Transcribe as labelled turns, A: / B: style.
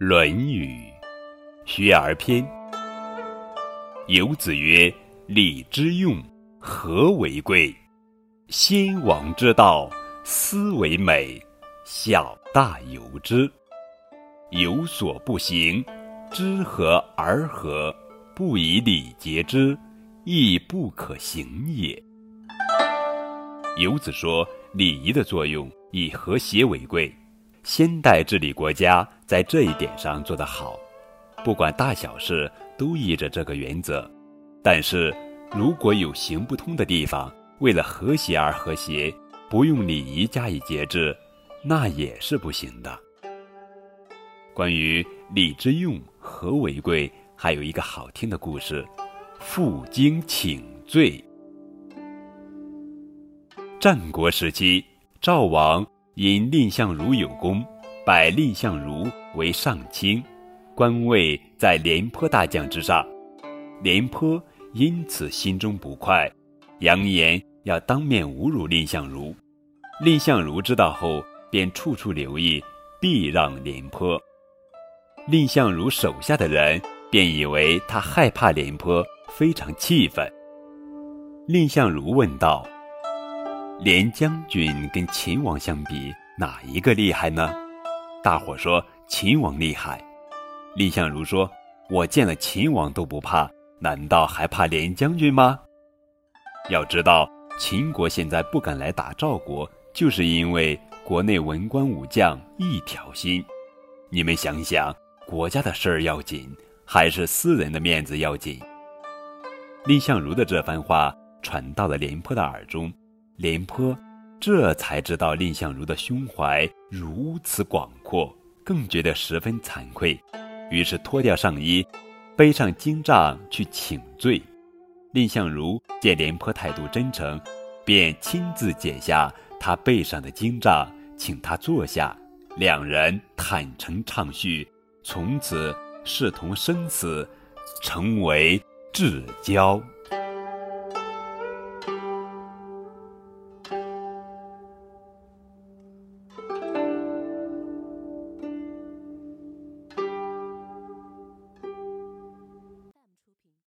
A: 《论语·学而篇》游子曰：“礼之用，和为贵。先王之道，斯为美。小大由之。有所不行，知和而和，不以礼节之，亦不可行也。”游子说，礼仪的作用以和谐为贵。先代治理国家，在这一点上做得好，不管大小事都依着这个原则。但是，如果有行不通的地方，为了和谐而和谐，不用礼仪加以节制，那也是不行的。关于礼之用，和为贵，还有一个好听的故事：负荆请罪。战国时期，赵王。因蔺相如有功，拜蔺相如为上卿，官位在廉颇大将之上。廉颇因此心中不快，扬言要当面侮辱蔺相如。蔺相如知道后，便处处留意，避让廉颇。蔺相如手下的人便以为他害怕廉颇，非常气愤。蔺相如问道。廉将军跟秦王相比，哪一个厉害呢？大伙说秦王厉害。蔺相如说：“我见了秦王都不怕，难道还怕廉将军吗？”要知道，秦国现在不敢来打赵国，就是因为国内文官武将一条心。你们想想，国家的事儿要紧，还是私人的面子要紧？蔺相如的这番话传到了廉颇的耳中。廉颇这才知道蔺相如的胸怀如此广阔，更觉得十分惭愧，于是脱掉上衣，背上荆杖去请罪。蔺相如见廉颇态度真诚，便亲自解下他背上的荆杖，请他坐下，两人坦诚畅叙，从此视同生死，成为至交。